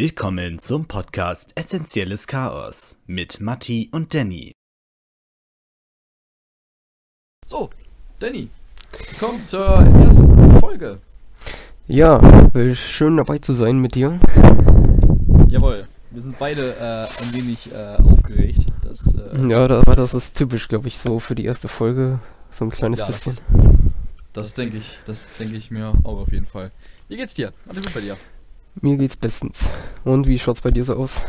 Willkommen zum Podcast Essentielles Chaos mit Matti und Danny. So, Danny, willkommen zur ersten Folge. Ja, will schön dabei zu sein mit dir. Jawohl, wir sind beide äh, ein wenig äh, aufgeregt. Das, äh, Ja, das, aber das ist typisch, glaube ich, so für die erste Folge. So ein kleines Ja, das- bisschen. das denke ich, das denke ich mir auch auf jeden Fall. Wie geht's dir? Alles gut bei dir? Mir geht's bestens. Und wie schaut's bei dir so aus?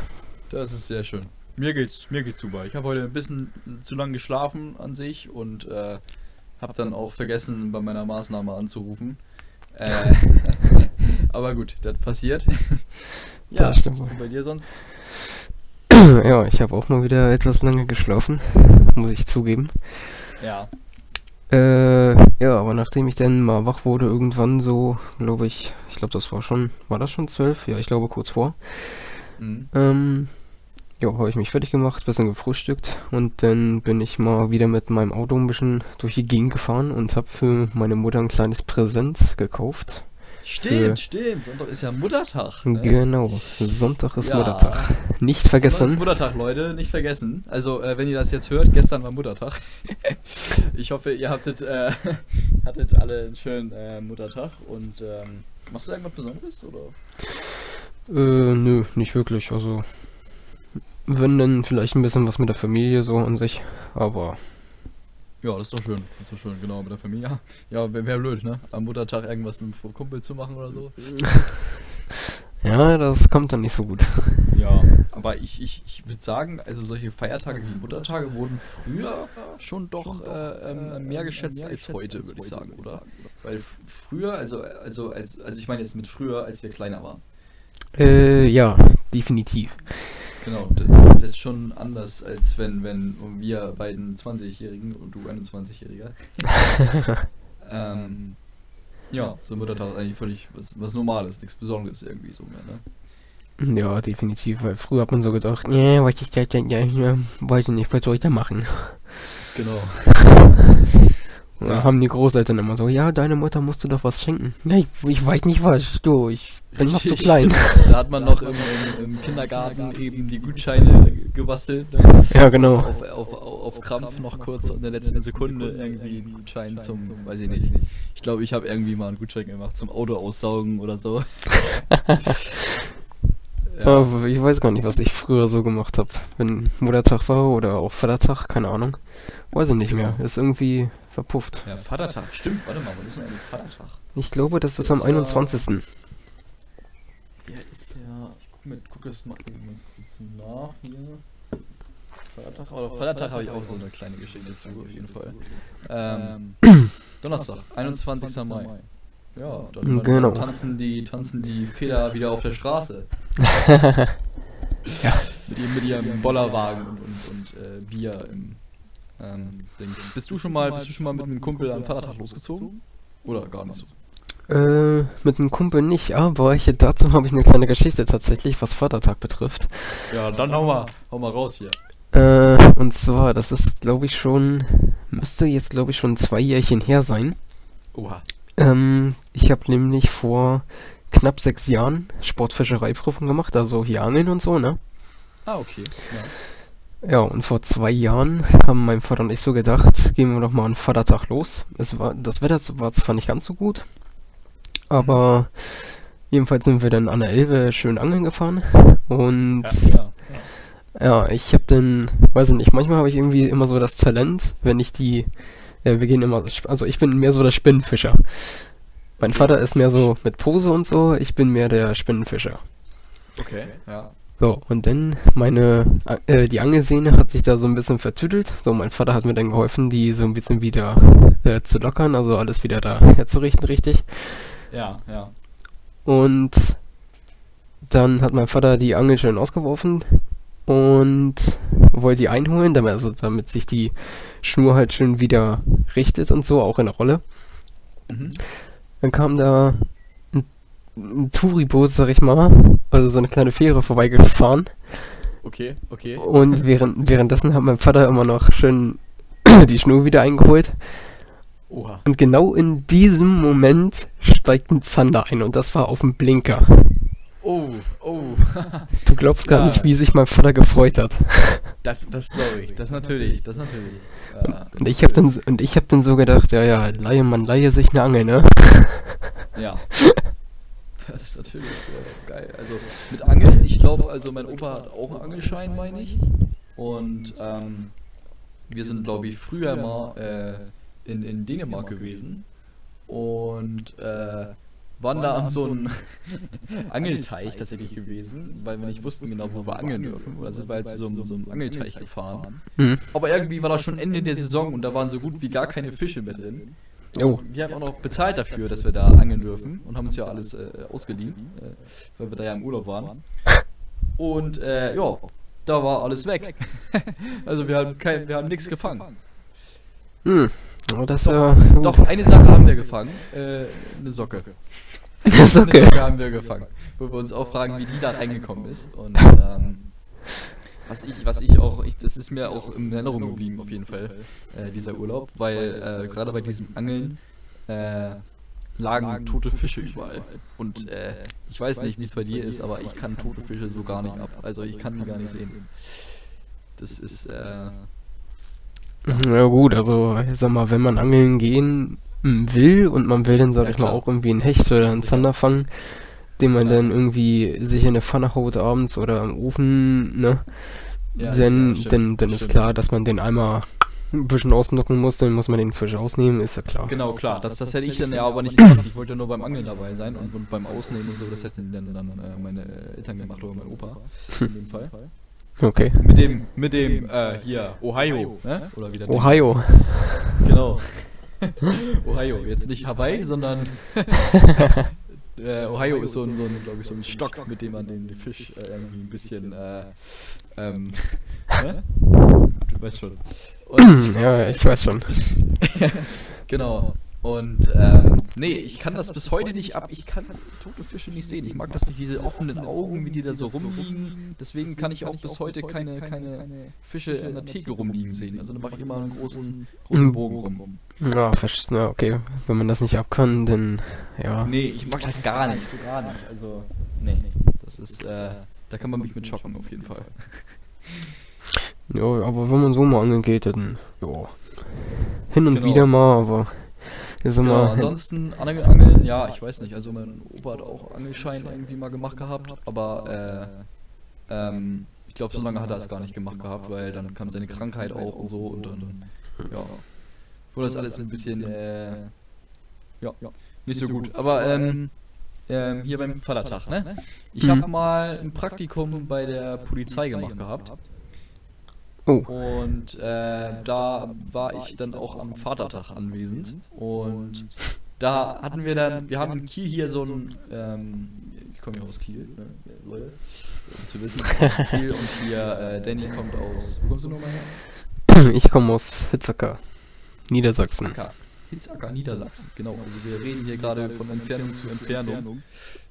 Das ist sehr schön. Mir geht's, mir geht's super. Ich habe heute ein bisschen zu lange geschlafen an sich und äh, habe dann auch vergessen, bei meiner Maßnahme anzurufen. Äh, aber gut, das passiert. ja, Das stimmt. und bei dir sonst? ja, ich habe auch mal wieder etwas lange geschlafen, muss ich zugeben. Ja. Äh, ja, aber nachdem ich dann mal wach wurde, irgendwann so, glaube ich, ich glaube, das war schon, war das schon zwölf? Ja, ich glaube kurz vor. Mhm. Ähm, ja, habe ich mich fertig gemacht, bisschen gefrühstückt und dann bin ich mal wieder mit meinem Auto ein bisschen durch die Gegend gefahren und habe für meine Mutter ein kleines Präsent gekauft. Stimmt, stimmt. Sonntag ist ja Muttertag. ne? Genau, Sonntag ist Ja. Muttertag. Nicht Sonntag ist vergessen. Muttertag, Leute, nicht vergessen. Also, äh, wenn ihr das jetzt hört, gestern war Muttertag. ich hoffe, ihr hattet, äh, hattet alle einen schönen äh, Muttertag. Und ähm, machst du irgendwas Besonderes? Oder? Äh, nö, nicht wirklich. Also, wenn dann vielleicht ein bisschen was mit der Familie so an sich. Aber Ja, das ist doch schön. Das ist doch schön, genau, mit der Familie. Ja, wäre wär blöd, ne? Am Muttertag irgendwas mit dem Kumpel zu machen oder so. ja, das kommt dann nicht so gut. Ja, aber ich, ich, ich würde sagen, also solche Feiertage wie Muttertage wurden früher schon doch äh, ähm, mehr geschätzt als heute, würde ich sagen, oder? Weil früher, also, also, als, also ich meine jetzt mit früher, als wir kleiner waren. Äh, ja, definitiv. Genau, das ist jetzt schon anders, als wenn, wenn wir beiden 20-Jährigen und du 21-Jähriger. ähm, ja, so Muttertag ist eigentlich völlig was, was Normales, nichts Besonderes irgendwie so mehr, ne? Ja, definitiv, weil früher hat man so gedacht, nee, was ich da, ja, ja, ja, weiß ich nicht, was soll ich da machen? Genau. Und Ja. dann haben die Großeltern immer so, ja, deine Mutter musste doch was schenken. Ja, ich, ich weiß nicht was, du, ich bin noch zu klein. Da hat man noch im, im, im Kindergarten eben die Gutscheine gebastelt. Ne? Ja, genau. Auf, auf, auf, Krampf noch kurz in der letzten Sekunde irgendwie einen Gutschein zum, weiß ich nicht. Ich glaube, ich habe irgendwie mal einen Gutschein gemacht zum Auto aussaugen oder so. Aber ich weiß gar nicht, was ich früher so gemacht habe. Wenn Muttertag war oder auch Vatertag, keine Ahnung. Weiß ich nicht mehr. Ist irgendwie verpufft. Ja, Vatertag, stimmt. Warte mal, wann ist denn eigentlich Vatertag? Ich glaube, das ist am Ist ja- 21. Der ist ja. Ich guck, mir, guck das mal kurz nach hier. Vatertag, aber Vatertag habe ich auch so eine kleine Geschichte zu, auf jeden Fall. Ähm, Donnerstag, 21. Mai. Ja, dann, Genau. tanzen die, tanzen die Feder wieder auf der Straße. Ja. Mit ihrem, mit ihrem Bollerwagen und, und, und äh, Bier im ähm, Dings. Bist du schon mal, bist du schon mal mit einem Kumpel am Vatertag losgezogen? Oder gar nicht so? Äh, mit einem Kumpel nicht, aber ich, dazu habe ich eine kleine Geschichte tatsächlich, was Vatertag betrifft. Ja, dann hau mal, hau mal raus hier. Äh, und zwar, das ist, glaube ich, schon, müsste jetzt, glaube ich, schon zwei Jährchen her sein. Oha. Ähm, ich habe nämlich vor knapp sechs Jahren Sportfischereiprüfung gemacht, also hier Angeln und so, ne? Ah, okay. Ja. Ja, und vor zwei Jahren haben mein Vater und ich so gedacht, gehen wir doch mal an Vatertag los. Es war, das Wetter war zwar nicht ganz so gut, aber jedenfalls sind wir dann an der Elbe schön angeln gefahren. Und Ja, ja. Ja, ich habe dann, weiß ich nicht, manchmal habe ich irgendwie immer so das Talent, wenn ich die, ja, wir gehen immer, also ich bin mehr so der Spinnenfischer. Mein Vater ist mehr so mit Pose und so, ich bin mehr der Spinnenfischer. Okay, ja. So, und dann meine, äh, die Angelsehne hat sich da so ein bisschen vertüdelt. So, mein Vater hat mir dann geholfen, die so ein bisschen wieder äh, zu lockern, also alles wieder da herzurichten, richtig. Ja, ja. Und dann hat mein Vater die Angel schön ausgeworfen und wollte die einholen, damit, also damit sich die Schnur halt schön wieder richtet und so, auch in der Rolle. Mhm. Dann kam da ein, ein Touriboot, sag ich mal, also so eine kleine Fähre vorbeigefahren. Okay, okay. Und während, währenddessen hat mein Vater immer noch schön die Schnur wieder eingeholt. Oha. Und genau in diesem Moment steigt ein Zander ein und das war auf dem Blinker. Oh, oh. Du glaubst gar Ja. nicht, wie sich mein Vater gefreut hat. Das, das glaube ich. Das natürlich. Das natürlich. Ja. Und ich hab dann, und ich hab dann so gedacht, ja, ja, leihe, man leihe sich eine Angel, ne? Ja. Das ist natürlich äh, geil. Also mit Angeln, ich glaube, also mein Opa hat auch einen Angelschein, meine ich. Und ähm, wir sind, glaube ich, früher mal äh, in, in Dänemark gewesen und äh, waren da an so einem Angelteich tatsächlich gewesen, weil wir nicht wussten genau, wo wir angeln dürfen. Oder sind wir halt zu so, einem- so einem Angelteich gefahren. Mhm. Aber irgendwie war das schon Ende der Saison und da waren so gut wie gar keine Fische mehr drin. Oh. Wir haben auch noch bezahlt dafür, dass wir da angeln dürfen und haben uns ja alles äh, ausgeliehen, äh, weil wir da ja im Urlaub waren. Und äh, ja, da war alles weg. also wir haben, kein, wir haben nichts gefangen. Hm. Oh, das ist ja. Doch, eine Sache haben wir gefangen. Äh, eine Socke. Das ist Eine. Socke haben wir gefangen. Wo wir uns auch fragen, wie die da reingekommen ist. Und ähm, was ich, was ich auch, ich, das ist mir auch in Erinnerung geblieben auf jeden Fall, äh, dieser Urlaub, weil äh, gerade bei diesem Angeln äh, lagen tote Fische überall. Und äh, ich weiß nicht, wie es bei dir ist, aber ich kann tote Fische so gar nicht ab. Also ich kann die gar nicht sehen. Das ist, äh, Ja gut, also ich sag mal, wenn man angeln gehen mm, will und man will dann, sag Ja, ich mal, auch irgendwie einen Hecht oder einen Zander fangen, den man dann irgendwie sich in eine Pfanne haut abends oder im Ofen, ne? Ja, dann, stimmt, dann, dann ist klar, dass man den einmal ein bisschen ausnocken muss, dann muss man den Fisch ausnehmen, ist ja klar. Genau, klar. Das, das hätte ich dann ja aber nicht gemacht. Ich wollte ja nur beim Angeln dabei sein und, und beim Ausnehmen und so, das hätten dann, dann äh, meine Eltern gemacht oder mein Opa. In dem Fall. Okay. Mit dem, mit dem, äh, hier, Ohio, ne? Oder wie das Ding Ohio. heißt. Genau. Ohio, jetzt nicht Hawaii, sondern äh, Ohio ist so ein, so ein glaube ich, so ein Stock, mit dem man den Fisch äh, irgendwie ein bisschen, äh, ähm, ne? Du weißt schon. Und, ja, ich weiß schon. Genau. Und ähm, nee, ich kann das bis heute nicht ab. Ich kann tote Fische nicht sehen. Ich mag das nicht, diese offenen Augen, wie die da so rumliegen. Deswegen kann ich auch bis heute keine, keine Fische in der Theke rumliegen sehen. Also da mache ich immer einen großen, großen Bogen rum. Ja, verst- ja, okay. Wenn man das nicht ab kann, dann ja. Nee, ich mag das gar nicht. So gar nicht. Also, nee. Das ist, äh, da kann man mich mit schocken auf jeden Fall. Ja, aber wenn man so mal angeln geht, dann ja. Hin und Genau. wieder mal, aber ich sag Genau, ansonsten Angel, Angeln, ja, ich weiß nicht. Also mein Opa hat auch Angelschein irgendwie mal gemacht gehabt, aber äh, ähm, ich glaube, so lange hat er es gar nicht gemacht gehabt, weil dann kam seine Krankheit auch und so und dann, ja, wurde das alles ein bisschen, äh, ja, nicht so gut. Aber ähm, ähm, hier beim Vatertag, ne? Ich habe mal ein Praktikum bei der Polizei gemacht gehabt. Oh. Und äh, da war ich dann auch am Vatertag anwesend. Und da hatten wir dann, wir haben in Kiel hier so ein, ähm, ich komme ja aus Kiel, ne, Leute, um zu wissen, ich komme aus Kiel und hier, äh, Danny kommt aus, wo kommst du nochmal her? ich komme aus Hitzacker, Niedersachsen. Acker. Hitzacker, Niedersachsen, genau. Also wir reden hier gerade von Entfernung zu Entfernung.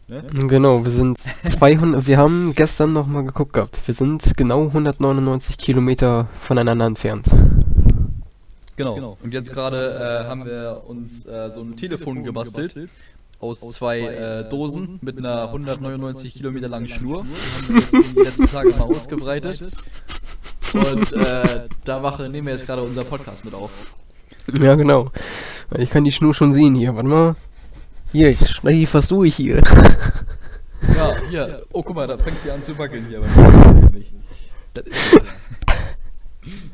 Ne? Genau, wir sind 200, wir haben gestern noch mal geguckt gehabt. Wir sind genau 199 Kilometer voneinander entfernt. Genau. Und jetzt gerade äh, haben wir uns äh, so ein Telefon gebastelt aus zwei äh, Dosen mit einer 199 Kilometer langen Schnur. Die haben wir jetzt in den letzten Tagen mal ausgebreitet. Und äh, da mache, nehmen wir jetzt gerade unser Podcast mit auf. Ja, genau. Ich kann die Schnur schon sehen hier. Warte mal. Hier, ich schneide die fast durch hier. Ja, hier. Oh, guck mal, da fängt sie an zu wackeln hier. beim nicht. Das ist ja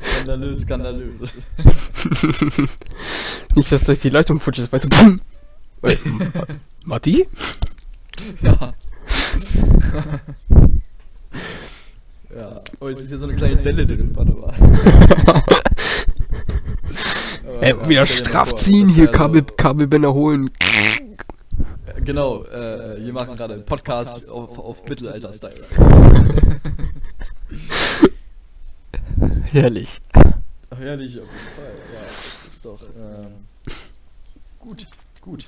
skandalös, skandalös. Nicht, dass durch die Leitung futsch ist, weißt du. Pum. Äh, Ma- Matti? Ja. ja. Oh, jetzt ist hier so eine kleine Delle drin. Warte mal. Aber, Ey, wieder straff ziehen, hier Kabel, Kabelbänder holen. Genau, äh, wir machen gerade einen Podcast auf, auf Mittelalter-Style. Herrlich. Herrlich, auf jeden Fall. Ja, das ist doch ähm, gut, gut.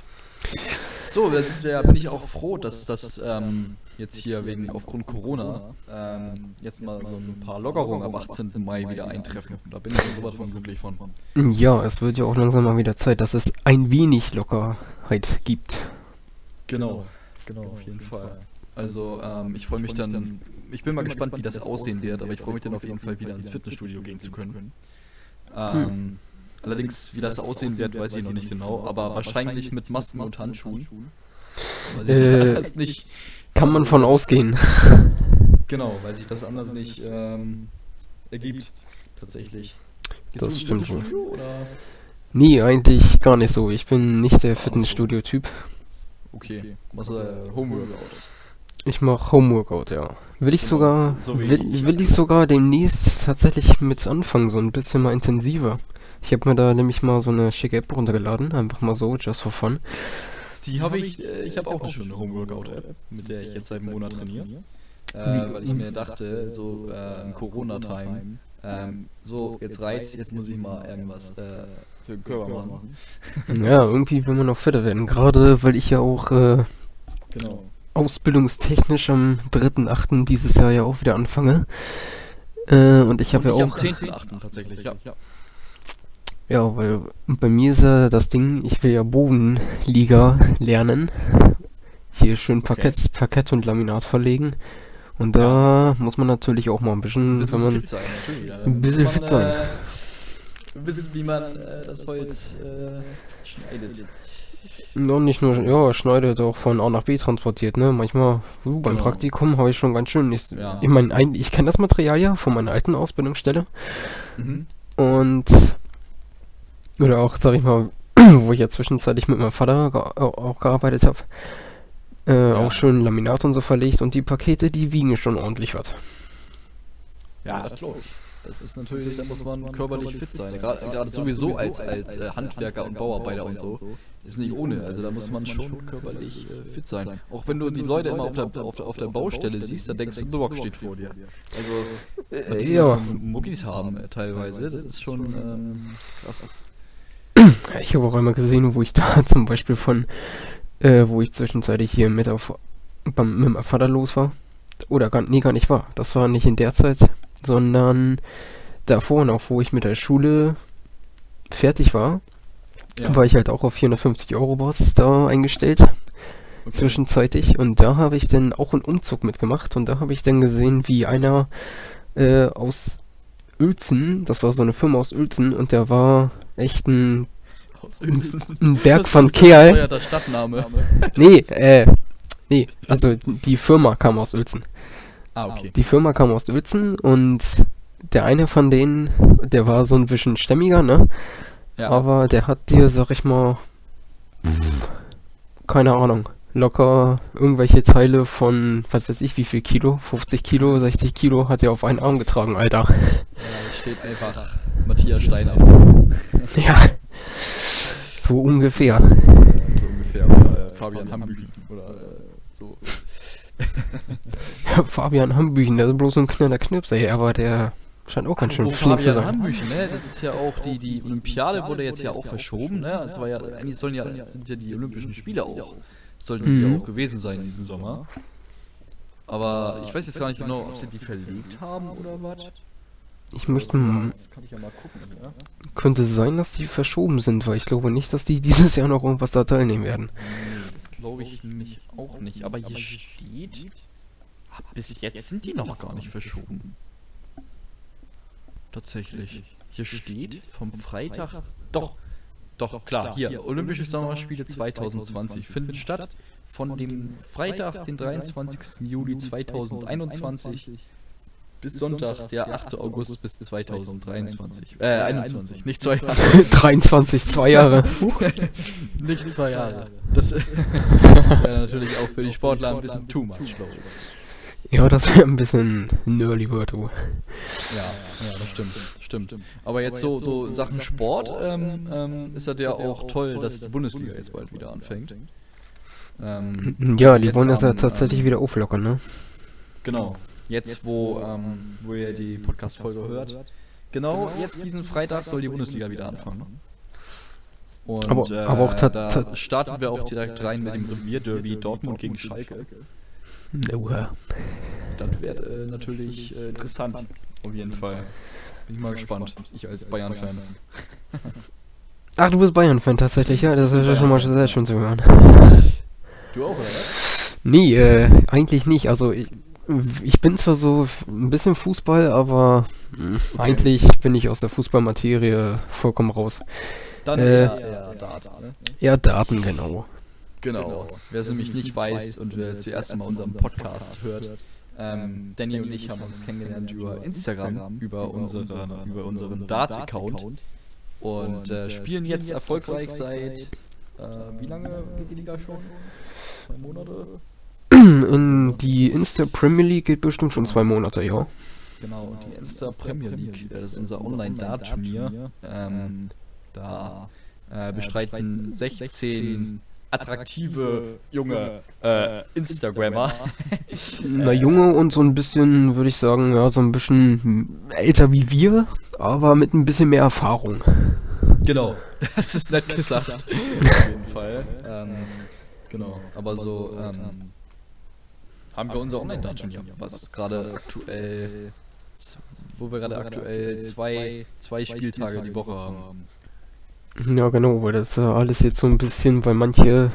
So, da bin ich auch froh, dass das ähm, jetzt hier wegen aufgrund Corona ähm, jetzt mal so ein paar Lockerungen am 18. Mai wieder eintreffen. Da bin ich sowas von glücklich von. Ja, es wird ja auch langsam mal wieder Zeit, dass es ein wenig Lockerheit gibt. Genau, genau, auf jeden Fall. Also ähm, ich freue mich dann, ich bin mal gespannt, wie das aussehen wird, aber ich freue mich dann auf jeden Fall wieder ins Fitnessstudio gehen zu können. Ähm, Allerdings, wie das aussehen wird, weiß ich noch nicht genau, aber wahrscheinlich mit Masken und Handschuhen. Weil sich das Äh, nicht, Kann man von ausgehen. genau, weil sich das anders nicht ähm, ergibt, tatsächlich. Gehst Das stimmt Oder? Nee, eigentlich gar nicht so. Ich bin nicht der Fitnessstudio-Typ. Okay, machst du äh, Homeworkout. Ich mache Homeworkout, ja. Will ich Genau, sogar, so- will, ich. will ich sogar demnächst tatsächlich mit anfangen, so ein bisschen mal intensiver. Ich habe mir da nämlich mal so eine schicke App runtergeladen, einfach mal so, just for fun. Die habe ich, äh, ich habe auch eine schöne Homeworkout-App, mit der ich jetzt seit einem Monat trainiere. Äh, weil ich mir dachte, so äh, im Corona-Time, ähm, so jetzt reizt, jetzt muss ich mal irgendwas äh, für den Körper machen. Ja, irgendwie will man noch fitter werden. Gerade weil ich ja auch äh, Genau. ausbildungstechnisch am 3.8. dieses Jahr ja auch wieder anfange. Äh, und ich habe ja auch. am 10.8. tatsächlich, ja. Ja, weil bei mir ist ja das Ding, ich will ja Bodenliga lernen. Hier schön Parkett, Parkett und Laminat verlegen. Und da muss man natürlich auch mal ein bisschen, Ein wenn bisschen man. fit sein, ja. ein bisschen Muss fit man, sein. Äh, wissen, wie man äh, das Holz äh, schneidet. Noch nicht nur, ja, schneidet auch von A nach B transportiert, ne? Manchmal, uh, beim Genau. Praktikum habe ich schon ganz schön. Ich, Ja. ich meine, ein- ich kenne das Material ja von meiner alten Ausbildungsstelle. Mhm. Und oder auch, sag ich mal, wo ich ja zwischenzeitlich mit meinem Vater auch gearbeitet habe, äh, Ja. auch schön Laminat und so verlegt und die Pakete, die wiegen schon ordentlich was. Ja, das glaube ich. Das ist natürlich, da muss man körperlich fit sein. Gerade gerade sowieso als, als äh, Handwerker und Bauarbeiter und so. Ist nicht ohne. Also da muss man schon körperlich äh, fit sein. Auch wenn du die Leute immer auf der, auf der, auf der Baustelle siehst, dann denkst du, ein Block steht vor dir. Also, die ja. Muckis haben äh, teilweise, das ist schon ähm, krass. Ich habe auch einmal gesehen, wo ich da zum Beispiel von, äh, wo ich zwischenzeitlich hier mit auf beim, mit meinem Vater los war. Oder gar, nee, gar nicht war. Das war nicht in der Zeit, sondern davor noch, wo ich mit der Schule fertig war, Ja, war ich halt auch auf 450 Euro Boss da eingestellt. okay. zwischenzeitlich und da habe ich dann auch einen Umzug mitgemacht und da habe ich dann gesehen, wie einer äh, aus Uelzen, das war so eine Firma aus Uelzen und der war echt ein, ein Berg Das von Kerl. bescheuerter Stadtname. Nee, äh, nee, also die Firma kam aus Uelzen. Ah, okay. Die Firma kam aus Uelzen und der eine von denen, der war so ein bisschen stämmiger, ne? Ja. Aber der hat dir, sag ich mal, keine Ahnung, locker irgendwelche Teile von, was weiß ich, wie viel Kilo, 50 Kilo, 60 Kilo hat er auf einen Arm getragen, Alter. Ja, steht einfach Matthias Steiner. Ja. So ungefähr. So ungefähr. Oder äh, Fabian Hambüchen. Oder äh, so. Fabian Hambüchen, der ist bloß so ein knaller Knips, ey, aber der scheint auch ganz schön Oh, flink zu Fabian sein. Hambüchen, ne? Das ist ja auch die, die Olympiade wurde jetzt ja auch verschoben, ne? Es war ja, eigentlich sollen ja, sind ja die Olympischen Spiele auch, sollten die Mhm. ja auch gewesen sein diesen Sommer. Aber ich weiß jetzt gar nicht genau, ob sie die verlegt haben oder was. Ich möchte, ja mal gucken, ja? könnte sein, dass die verschoben sind, weil ich glaube nicht, dass die dieses Jahr noch irgendwas da teilnehmen werden. Nee, das glaube ich nämlich auch nicht. Aber hier steht, bis jetzt sind die noch gar nicht verschoben. Tatsächlich. Hier steht vom Freitag. Doch, doch, klar, hier. Olympische Sommerspiele 2020 finden statt. Von dem Freitag, den 23. Juli 2021 bis Sonntag, der 8. August bis 2023. Äh, 21, nicht zwei Jahre. 23, zwei Jahre. Nicht zwei Jahre. Das wäre natürlich auch für die Sportler ein bisschen too much, glaube ich. Ja, das wäre ein bisschen ein Early du. Ja, ja, das stimmt, stimmt. Aber jetzt so, so in Sachen Sport ähm, ähm, ist das ja auch toll, dass die Bundesliga jetzt bald wieder anfängt. Ähm, Ja, die wollen das ja tatsächlich ähm, wieder auflockern, ne? Genau. Jetzt, wo, ähm, wo ihr die Podcast-Folge hört. Genau, jetzt diesen Freitag soll die Bundesliga wieder anfangen. Und, Aber- äh, aber auch da ta- starten wir auch direkt rein mit dem Revierderby Dortmund gegen Schalke. Oha. Das wird äh, natürlich äh, interessant, auf jeden Fall. Bin ich mal gespannt, ich als Bayern-Fan. Ach, du bist Bayern-Fan tatsächlich, ja, das ist ja schon mal sehr schön zu hören. Du auch, oder? Nee, äh, eigentlich nicht. Also ich, ich bin zwar so ein bisschen Fußball, aber mh, eigentlich bin ich aus der Fußballmaterie vollkommen raus. Dann Äh, eher, eher Dart, ne? Ja, Daten, genau. Genau. Wer es nämlich nicht weiß und wer zuerst mal unseren Podcast hört, ähm, Danny und ich haben uns kennengelernt über Instagram, über unseren, über unseren Dart-Account und äh, spielen jetzt erfolgreich seit, äh, wie lange geht die Liga schon? Zwei Monate? In die Insta Premier League geht bestimmt schon zwei Monate, ja. Genau, und die Insta Premier League, äh, das ist unser Online-Dart-Turnier. Ähm, da äh, bestreiten 16 attraktive junge äh, Instagrammer. Na, Junge und so ein bisschen, würde ich sagen, ja, so ein bisschen älter wie wir, aber mit ein bisschen mehr Erfahrung. Genau, das ist nett gesagt. Auf jeden Fall. Ähm, genau, aber so ähm, haben wir unser Online-Dart-Turnier, was gerade aktuell, wo wir gerade aktuell zwei, zwei Spieltage die Woche haben. Ja, genau, weil das äh, alles jetzt so ein bisschen, weil manche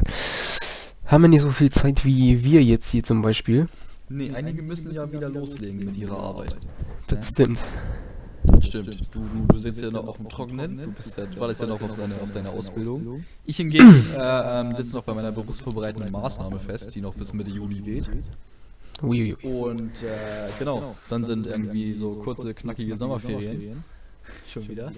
haben ja nicht so viel Zeit wie wir jetzt hier zum Beispiel. Nee, einige müssen ja wieder loslegen mit ihrer Arbeit. Das stimmt. Das stimmt. Du, du, sitzt ja noch auf dem Trockenen, du bist ja, du wartest ja noch auf deine, auf deine Ausbildung. Ich hingegen äh, ähm, sitze noch bei meiner berufsvorbereitenden Maßnahme fest, die noch bis Mitte Juli geht. Uiuiui. Und äh, genau, dann sind irgendwie so kurze, knackige Sommerferien. Schon wieder.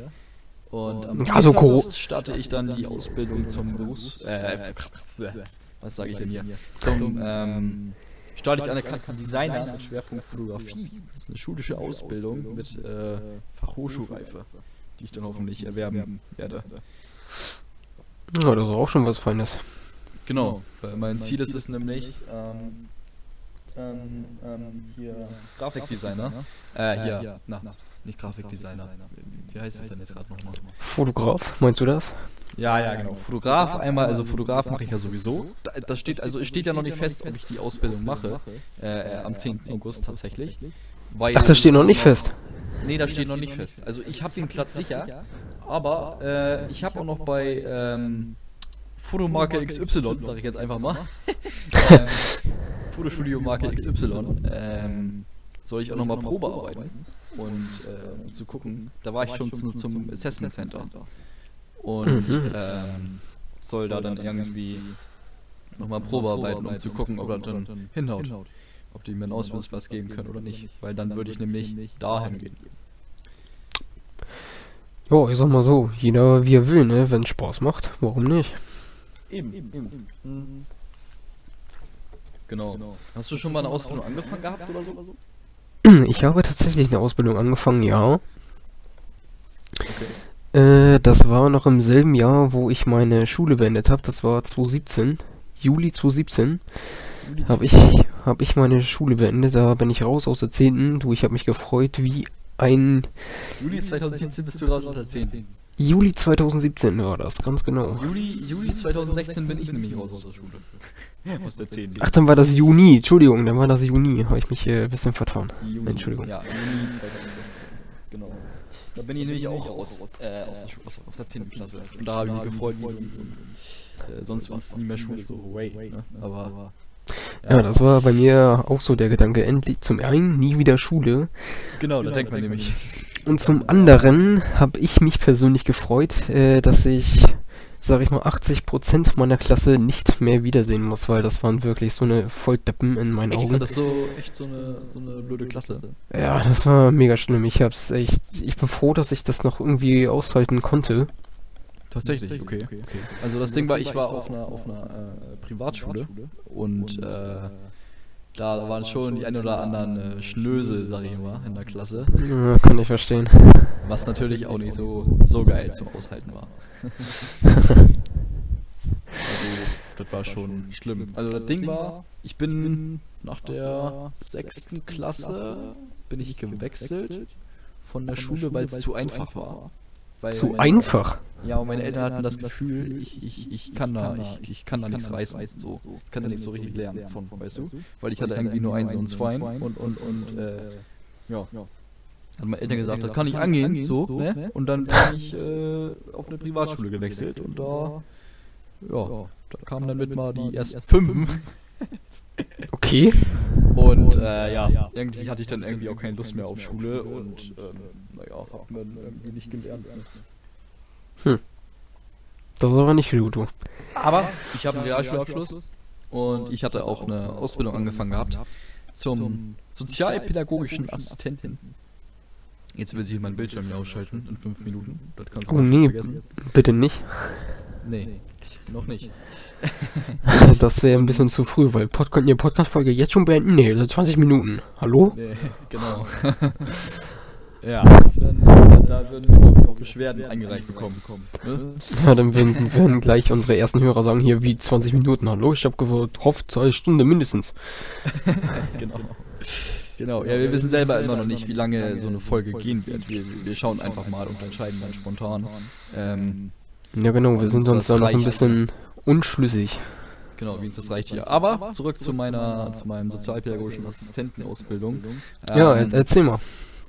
Und am Ja, so 10. Coro- August starte ich dann die Ausbildung zum Berufs... Äh, was sage ich denn hier? Zum, ähm, starte ich anerkannten Designer mit Schwerpunkt Fotografie. Das ist eine schulische Ausbildung mit äh, Fachhochschulreife, die ich dann hoffentlich erwerben werde. Ja, das ist auch schon was Feines. Genau, weil mein Ziel ist es nämlich, ähm, ähm, ähm, hier Grafikdesigner. Äh, hier, na, nicht Grafikdesigner. Wie heißt es denn jetzt gerade nochmal? Fotograf, meinst du das? Ja, ja, genau. Fotograf einmal, also Fotograf mache ich ja sowieso. Da, das steht, also es steht ja noch nicht fest, ob ich die Ausbildung mache. Äh, äh, am 10. August tatsächlich. Weil Ach, das steht noch nicht fest. Nee, das steht noch nicht fest. Also ich habe den Platz sicher, aber äh, ich habe auch noch bei ähm, Fotomarke XY, sage ich jetzt einfach mal, ähm, Fotostudio Marke XY, ähm, soll ich auch noch mal Probe arbeiten und äh, um zu gucken. Da war ich schon zu, zum Assessment Center und ähm, soll da dann irgendwie noch mal Probe arbeiten, um zu gucken, ob das dann hinhaut. Ob die mir einen Ausbildungsplatz geben können oder nicht. Weil dann würde ich nämlich dahin gehen. Ja, ich sag mal so, jeder wie er will, ne? Wenn Spaß macht, warum nicht? Eben, eben. Mhm. Genau. Hast du schon mal eine Ausbildung angefangen gehabt oder so? Ich habe tatsächlich eine Ausbildung angefangen, ja. Äh, das war noch im selben Jahr, wo ich meine Schule beendet habe. Das war 2017. Juli 2017 habe ich, hab ich meine Schule beendet. Da bin ich raus aus der 10. Du, ich habe mich gefreut wie ein Juli 2017 bist du raus aus der 10. Juli 2017 war das, ganz genau. Juli, Juli 2016 bin ich nämlich raus aus der Schule. Aus der 10. Ach, dann war das Juni. Entschuldigung, dann war das Juni. Habe ich mich äh, ein bisschen vertan. Juni. Entschuldigung. Ja, Juni 2016. Genau. Da bin ich nämlich auch raus äh, aus der Schule, aus, aus der 10. Klasse. Und da habe ich mich gefreut, wie äh, sonst was. Nie mehr Schule, so way. Ne? Aber Ja, das war bei mir auch so der Gedanke. Endlich zum einen nie wieder Schule. genau, da denkt man nämlich. Und zum anderen habe ich mich persönlich gefreut, äh, dass ich, sag ich mal, 80% meiner Klasse nicht mehr wiedersehen muss, weil das waren wirklich so eine Volldeppen in meinen Echt, war Augen. das so echt so eine, so eine blöde Klasse? Ja, das war mega schlimm. Ich hab's echt, ich bin froh, dass ich das noch irgendwie aushalten konnte. Tatsächlich, okay. okay. Also das Ding war, ich war auf einer, auf einer äh, Privatschule und äh, da waren schon die ein oder anderen äh, Schnösel, sag ich mal, in der Klasse. Ja, kann ich verstehen. Was natürlich auch nicht so, so geil zum Aushalten war. Also, das war schon schlimm. Also das Ding war, ich bin nach der sechsten Klasse bin ich gewechselt von der Schule, weil es zu einfach war. Weil Zu meine- einfach. Ja, und meine Eltern hatten das Gefühl, ich, ich, ich kann da, ich, ich kann da nichts reißen, so. Ich kann da nicht so richtig lernen von, weißt du? Weil ich hatte irgendwie nur eins und zwei und, und, und, äh, ja. Hat meine Eltern gesagt, das kann ich angehen, so, ne? Und dann bin ich, äh, auf eine Privatschule gewechselt und da, ja, da kamen dann mit mal die ersten fünf. Okay. Und äh, ja, irgendwie hatte ich dann irgendwie auch keine Lust mehr auf Schule und ähm, naja, hab dann irgendwie nicht gelernt. Das ist aber nicht gut, du. Aber ich habe einen Realschulabschluss und ich hatte auch eine Ausbildung angefangen gehabt zum sozialpädagogischen Assistenten. Jetzt will sich mein Bildschirm hier ausschalten in fünf Minuten. Das kannst Oh auch nee, vergessen. bitte nicht. Nee, noch nicht. Das wäre ein bisschen zu früh, weil Pod könnt ihr Podcast-Folge jetzt schon beenden? Nee, das 20 Minuten. Hallo? Nee, genau. ja, werden, da würden wir, glaube ich, auch Beschwerden eingereicht bekommen. Ne? Ja, dann werden, werden gleich unsere ersten Hörer sagen, hier wie 20 Minuten. Hallo, ich habe gehofft, zwei Stunden mindestens. Genau. Genau, ja, wir wissen selber immer noch nicht, wie lange so eine Folge gehen wird. Wir, wir schauen einfach mal und entscheiden dann spontan. Ähm, Ja genau, wir Und sind uns da noch ein bisschen unschlüssig. genau, wie uns das reicht hier. Aber zurück zu meiner, zu meinem sozialpädagogischen Assistentenausbildung. Ja, Ähm, er erzähl mal.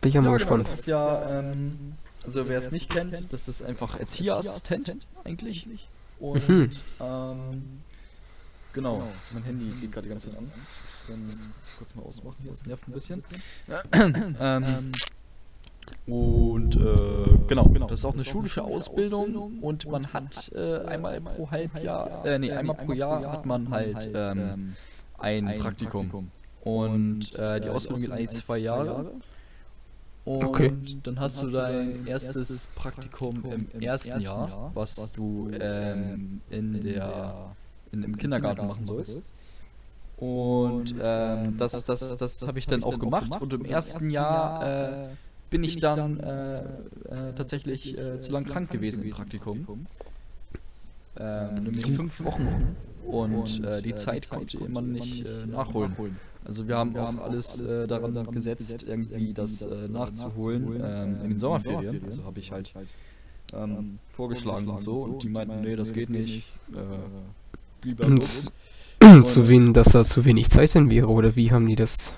Bin ich ja mal ja, gespannt. Genau, das ist ja, ähm, also wer es nicht kennt, das ist einfach Erzieherassistent eigentlich. Und Mhm. ähm, genau, mein Handy geht gerade die ganze Zeit an. Dann kurz mal ausmachen hier, das nervt ein bisschen. ähm, und äh, genau, das ist auch eine schulische Ausbildung und man hat äh, einmal pro Halbjahr, äh, nee, einmal pro Jahr hat man halt ähm, ein Praktikum. Und äh, die Ausbildung geht eigentlich zwei Jahre. Und Okay. dann hast du dein erstes Praktikum im ersten Jahr, was du ähm, in der in, im Kindergarten machen sollst. Und ähm, das, das, das habe ich dann auch gemacht. Und im ersten Jahr äh, bin ich dann äh, äh, tatsächlich äh, zu lang krank gewesen im Praktikum. Ähm, nämlich fünf Wochen. Und äh, die Zeit konnte man nicht äh, nachholen. Also wir haben auch alles äh, daran gesetzt, irgendwie das äh, nachzuholen ähm, in den Sommerferien. Also habe ich halt ähm, vorgeschlagen und so. Und die meinten, nee, das geht nicht. Äh, so. zu wen, dass da zu wenig Zeit hin wäre, oder wie haben die das?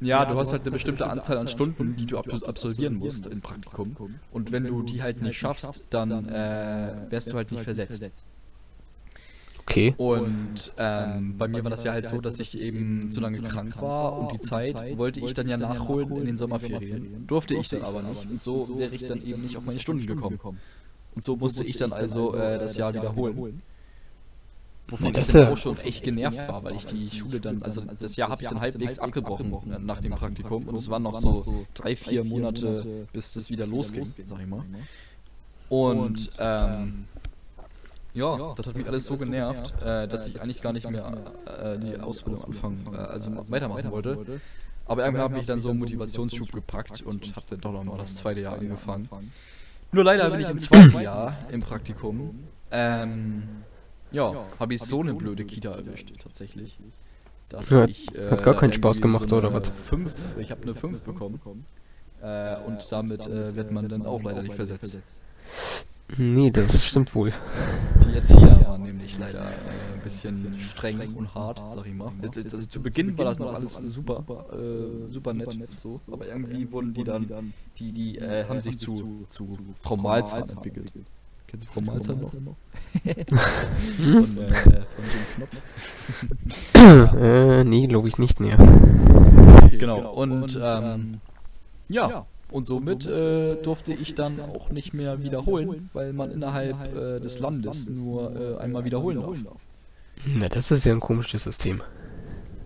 Ja, du hast halt eine bestimmte Anzahl an Stunden, die du ab absolvieren musst im Praktikum. Und wenn du die halt nicht schaffst, dann äh, wärst du halt nicht versetzt. Okay. Und ähm, bei mir war das ja halt so, dass ich eben zu lange krank war und die Zeit wollte ich dann ja nachholen in den Sommerferien. Durfte ich dann aber nicht. Und so wäre ich dann eben nicht auf meine Stunden gekommen. Und so musste ich dann also äh, das Jahr wiederholen. Wovon Das ich dann ja- auch schon echt genervt war, weil ich die Schule dann, also das Jahr habe ich dann halbwegs abgebrochen äh, nach dem Praktikum und es waren noch so drei, vier Monate, bis es wieder losging, sag ich mal. Und ähm, ja, das hat mich alles so genervt, äh, dass ich eigentlich gar nicht mehr äh, die Ausbildung anfangen, äh, also weitermachen wollte. Aber irgendwann hat mich dann so ein Motivationsschub gepackt und habe dann doch noch mal das zweite Jahr angefangen. Nur leider bin ich im zweiten Jahr im Praktikum. Ähm, ja, habe ich so eine blöde Kita erwischt, tatsächlich. Dass Ja, ich, äh, hat gar keinen Spaß gemacht, so oder was? Fünf, ich habe eine 5 bekommen. Äh, und damit äh, wird man dann auch leider nicht versetzt. Nee, das stimmt wohl. Die Erzieher waren nämlich leider äh, ein bisschen streng und hart, sag ich mal. Also, also zu Beginn war das noch alles super, äh, super nett und so, aber irgendwie wurden die dann, die, die äh, haben sich zu, zu Frau Malzahn entwickelt. Kennst du Frau Malzahn noch? von, äh, von Jim Knopf. äh, nee, glaube ich nicht mehr. Genau, und ähm, ja, und somit äh, durfte ich dann auch nicht mehr wiederholen, weil man innerhalb äh, des Landes nur äh, einmal wiederholen darf. Na, das ist ja ein komisches System.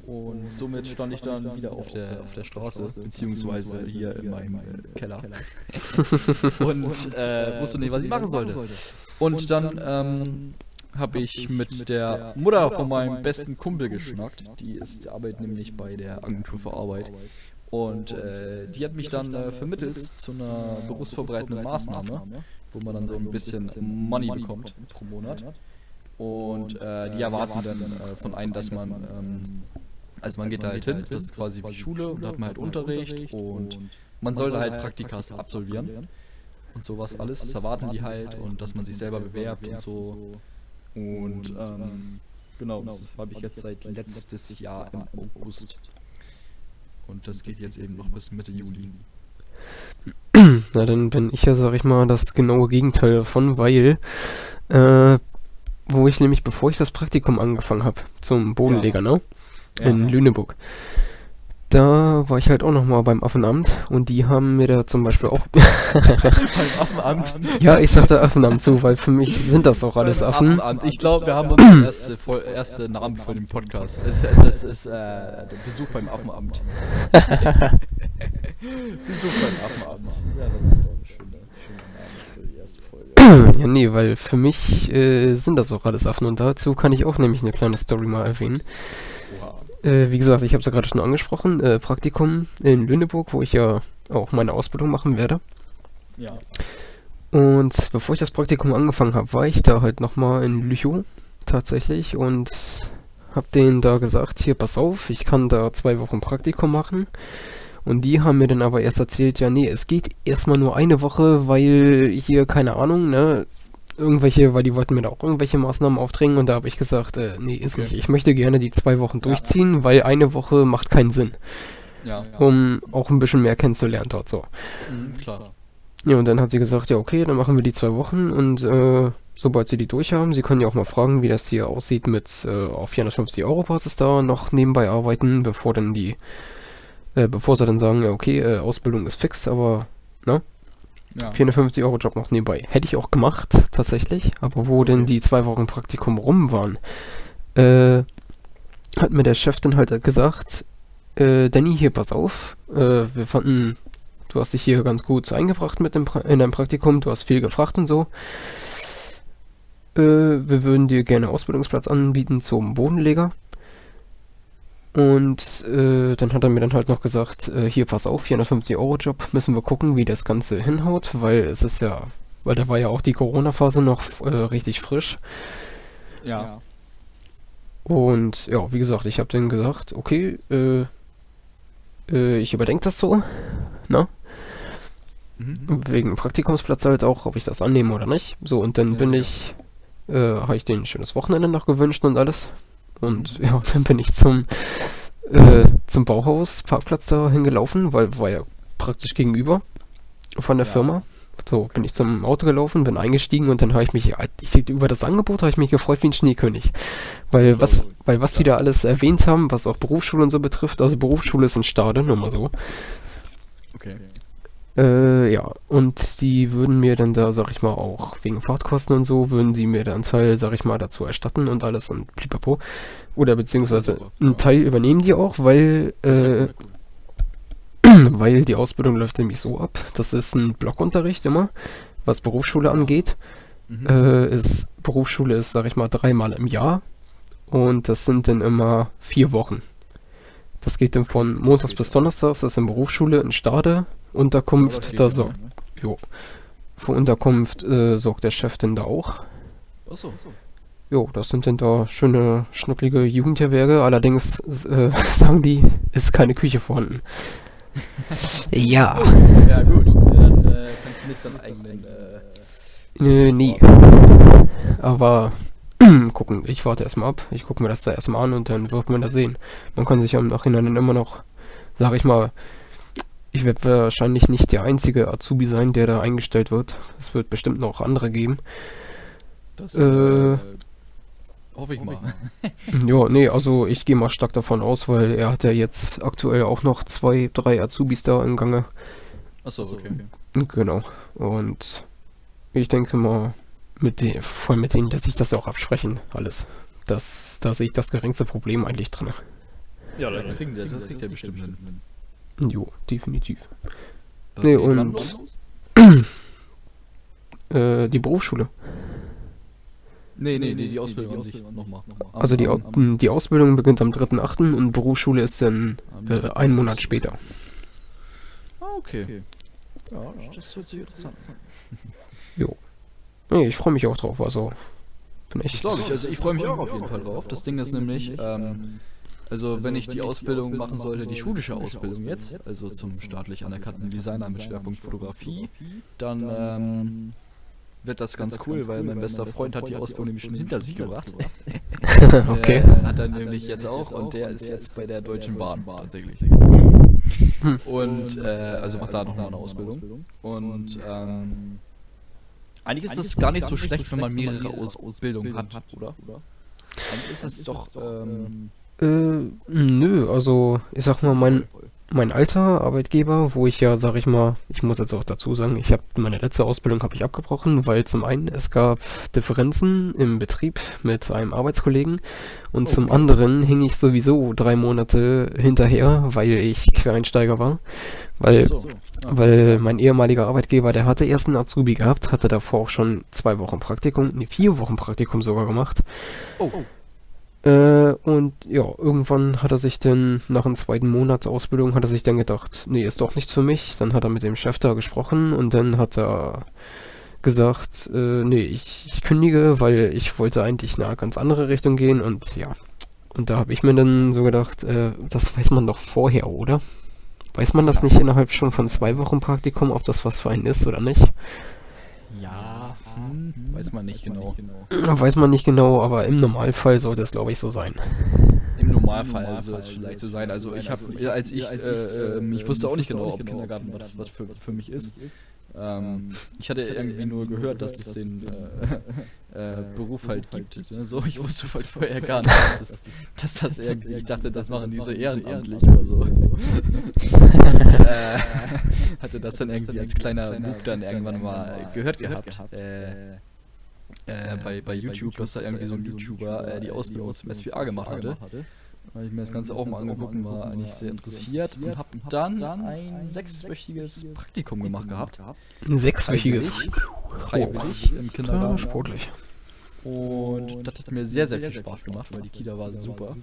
Und somit stand ich dann wieder auf der, auf der Straße, beziehungsweise hier in meinem äh, Keller. und äh, wusste nicht, was ich machen sollte. Und dann ähm, habe ich mit der Mutter von meinem besten Kumpel geschnackt. Die ist, die arbeitet nämlich bei der Agentur für Arbeit. Und äh, die hat mich dann äh, vermittelt zu einer berufsvorbereitenden Maßnahme, wo man dann so ein bisschen Money bekommt pro Monat. Und äh, die erwarten dann äh, von einem, dass man, ähm, also man geht da halt hin, das ist quasi wie Schule, und da hat man halt Unterricht und man soll da halt Praktikas absolvieren und sowas alles. Das erwarten die halt und dass man sich selber bewerbt und so. Und ähm, genau, das habe ich jetzt seit letztes Jahr im August. Und das geht jetzt eben noch bis Mitte Juli. Na, dann bin ich ja, sag ich mal, das genaue Gegenteil davon, weil, äh, wo ich nämlich, bevor ich das Praktikum angefangen habe, zum Bodenleger, ne? In Lüneburg. Da war ich halt auch nochmal beim Affenamt und die haben mir da zum Beispiel auch. Beim Affenamt. ja, ich sagte Affenamt zu, weil für mich sind das auch alles Affen. Affenamt. Ich glaube, wir haben unseren erste, Voll- erste Namen für den Podcast. Das, ist äh, der Besuch beim Affenamt. Besuch beim Affenamt. Ja, das ist doch ein schöner, schöner Name für die erste Folge. Ja, nee, weil für mich äh, sind das auch alles Affen und dazu kann ich auch nämlich eine kleine Story mal erwähnen. Äh, wie gesagt, ich habe es ja gerade schon angesprochen, äh, Praktikum in Lüneburg, wo ich ja auch meine Ausbildung machen werde. Ja. Und bevor ich das Praktikum angefangen habe, war ich da halt nochmal in Lüchow tatsächlich und hab denen da gesagt, hier pass auf, ich kann da zwei Wochen Praktikum machen. Und die haben mir dann aber erst erzählt, ja nee, es geht erstmal nur eine Woche, weil hier, keine Ahnung, ne, irgendwelche, weil die wollten mir da auch irgendwelche Maßnahmen aufdrängen und da habe ich gesagt, äh, nee, ist Okay. nicht. Ich möchte gerne die zwei Wochen Ja. durchziehen, weil eine Woche macht keinen Sinn, Ja. um auch ein bisschen mehr kennenzulernen dort so. Mhm, klar. Ja, und dann hat sie gesagt, ja, okay, dann machen wir die zwei Wochen und äh, sobald sie die durch haben, sie können ja auch mal fragen, wie das hier aussieht mit äh, auf 450 Euro Basis da noch nebenbei arbeiten, bevor dann die, äh, bevor sie dann sagen, ja, okay, äh, Ausbildung ist fix, aber Ja. 450 Euro Job noch nebenbei. Hätte ich auch gemacht, tatsächlich, aber wo denn die zwei Wochen Praktikum rum waren, äh, hat mir der Chef dann halt gesagt, äh, Danny, hier, pass auf, äh, wir fanden, du hast dich hier ganz gut eingebracht mit dem pra in deinem Praktikum, du hast viel gefragt und so. Äh, wir würden dir gerne Ausbildungsplatz anbieten zum Bodenleger. Und äh, dann hat er mir dann halt noch gesagt, äh, hier pass auf, 450 Euro Job, müssen wir gucken, wie das Ganze hinhaut, weil es ist ja, weil da war ja auch die Corona-Phase noch äh, richtig frisch. Ja. Und ja, wie gesagt, ich habe dann gesagt, okay, äh, äh, ich überdenke das so, ne? Mhm. Wegen Praktikumsplatz halt auch, ob ich das annehme oder nicht. So, und dann Ja, bin sicher. ich, äh, habe ich denen ein schönes Wochenende noch gewünscht und alles. Und ja, dann bin ich zum, äh, zum Bauhaus, Parkplatz da hingelaufen, weil war ja praktisch gegenüber von der Ja. Firma. So, bin ich zum Auto gelaufen, bin eingestiegen und dann habe ich mich, ich, über das Angebot habe ich mich gefreut wie ein Schneekönig. Weil was, weil was die da alles erwähnt haben, was auch Berufsschule und so betrifft, also Berufsschule ist ein Stade, nur mal so. Okay. Äh, ja, und die würden mir dann da, sag ich mal, auch wegen Fahrtkosten und so, würden sie mir dann einen Teil, sag ich mal, dazu erstatten und alles und blipapo. Oder beziehungsweise Super, einen. Teil übernehmen die auch, weil, äh, weil die Ausbildung läuft nämlich so ab. Das ist ein Blockunterricht immer, was Berufsschule angeht. Mhm. Äh, ist, Berufsschule ist, sag ich mal, dreimal im Jahr. Und das sind dann immer vier Wochen. Das geht dann von Montags bis. Donnerstags, das ist in Berufsschule in Stade. Unterkunft, da geht so, ja, ne? Jo. Für Unterkunft äh, sorgt der Chef denn da auch. Achso. Jo, das sind dann da schöne, schnucklige Jugendherberge. Allerdings äh, sagen die, ist keine Küche vorhanden. ja. Ja, gut. Dann äh, kannst du nicht deinen eigenen. Äh, Äh, nie. Aber gucken, ich warte erstmal ab. Ich gucke mir das da erstmal an und dann wird man da sehen. Man kann sich ja im Nachhinein dann immer noch, sag ich mal, ich werde wahrscheinlich nicht der einzige Azubi sein, der da eingestellt wird. Es wird bestimmt noch andere geben. das Äh, äh, hoffe ich mal. Ja, nee, also ich gehe mal stark davon aus, weil er hat ja jetzt aktuell auch noch zwei, drei Azubis da im Gange. Achso, okay. Genau. Und ich denke mal, mit dem, voll mit denen lässt sich das auch absprechen, alles. Das, da sehe ich das geringste Problem eigentlich drin. Ja, das kriegt der, das kriegt der bestimmt hin. Jo, definitiv. Was Nee, und-? Äh, die Berufsschule. Nee, nee, nee, die Ausbildung an sich nochmal. Also die, Au die Ausbildung beginnt am 3.8. und Berufsschule ist dann äh, einen Monat später. Ah, okay. Ja, das hört sich interessant an. Nee, ich freue mich auch drauf, also bin echt... glaube ich. Also ich freue mich auch auf jeden Fall drauf. Das Ding ist nämlich, ähm, also wenn ich die Ausbildung machen sollte, die schulische Ausbildung jetzt, also zum staatlich anerkannten Designer mit Schwerpunkt Fotografie, dann ähm, wird das ganz cool, weil mein bester Freund hat die Ausbildung nämlich schon hinter sich gebracht. okay. Der hat er nämlich jetzt auch und der ist jetzt bei der Deutschen Bahn tatsächlich. Und äh, also macht da nochmal eine Ausbildung. Und ähm, eigentlich ist das gar nicht so schlecht, wenn man mehrere Ausbildungen hat, oder? Eigentlich ist das doch ähm, Äh, nö, also ich sag mal, mein, mein alter Arbeitgeber, wo ich ja, sag ich mal, ich muss jetzt auch dazu sagen, ich habe meine letzte Ausbildung habe ich abgebrochen, weil zum einen es gab Differenzen im Betrieb mit einem Arbeitskollegen und zum Okay. anderen hing ich sowieso drei Monate hinterher, weil ich Quereinsteiger war, weil So. weil mein ehemaliger Arbeitgeber, der hatte erst einen Azubi gehabt, hatte davor auch schon zwei Wochen Praktikum, nee, vier Wochen Praktikum sogar gemacht. Oh. Äh, und ja, irgendwann hat er sich dann, nach dem zweiten Monat Ausbildung, hat er sich dann gedacht, nee, ist doch nichts für mich. Dann hat er mit dem Chef da gesprochen und dann hat er gesagt, äh, nee, ich, ich kündige, weil ich wollte eigentlich in eine ganz andere Richtung gehen und ja. Und da habe ich mir dann so gedacht, äh, das weiß man doch vorher, oder? Weiß man das nicht innerhalb schon von zwei Wochen Praktikum, ob das was für einen ist oder nicht? Ja, weiß man nicht genau. Weiß man nicht genau, aber im Normalfall sollte es, glaube ich, so sein. Im Normalfall soll es vielleicht so sein. Also ich habe, als ich, äh, ähm, ich wusste auch nicht genau, ob Kindergarten was, was für, für mich ist. Ähm, ich hatte irgendwie nur gehört, dass es den äh, äh, Beruf halt gibt. Ne? So, ich wusste halt vorher gar nicht, dass das, dass das irgendwie, ich dachte, das machen die so ehrenamtlich oder so. Und, äh, hatte das dann irgendwie als kleiner Bub dann irgendwann mal gehört gehabt. Äh, äh, bei, bei YouTube, dass da irgendwie so ein YouTuber äh, die Ausbildung zum SPA gemacht hatte. Habe ich mir das Ganze auch mal angeguckt und war eigentlich sehr interessiert und habe dann ein sechswöchiges Praktikum gemacht gehabt. Ein sechswöchiges. Freiwillig im Ja, Kindergarten. sportlich. Und das hat mir sehr, sehr viel Spaß gemacht, weil die Kita war super.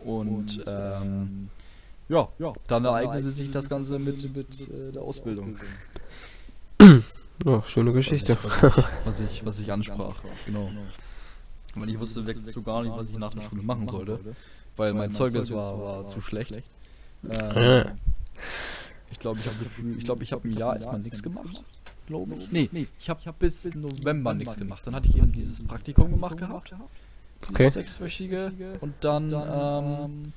Und ähm, ja, dann ereignete sich das Ganze mit, mit äh, der Ausbildung. Ja, schöne Geschichte. Was ich, was ich, was ich ansprach, genau. Und ich wusste wirklich so gar nicht, was ich nach der Schule machen sollte, weil mein Zeugnis war, war zu schlecht. Ähm, ich glaube, ich habe ich glaube, ich habe ein Jahr erstmal nichts gemacht, glaube ich. Nee, nee, ich habe bis November nichts gemacht. Dann hatte ich eben dieses Praktikum gemacht gehabt, Okay. sechswöchige, und dann ähm,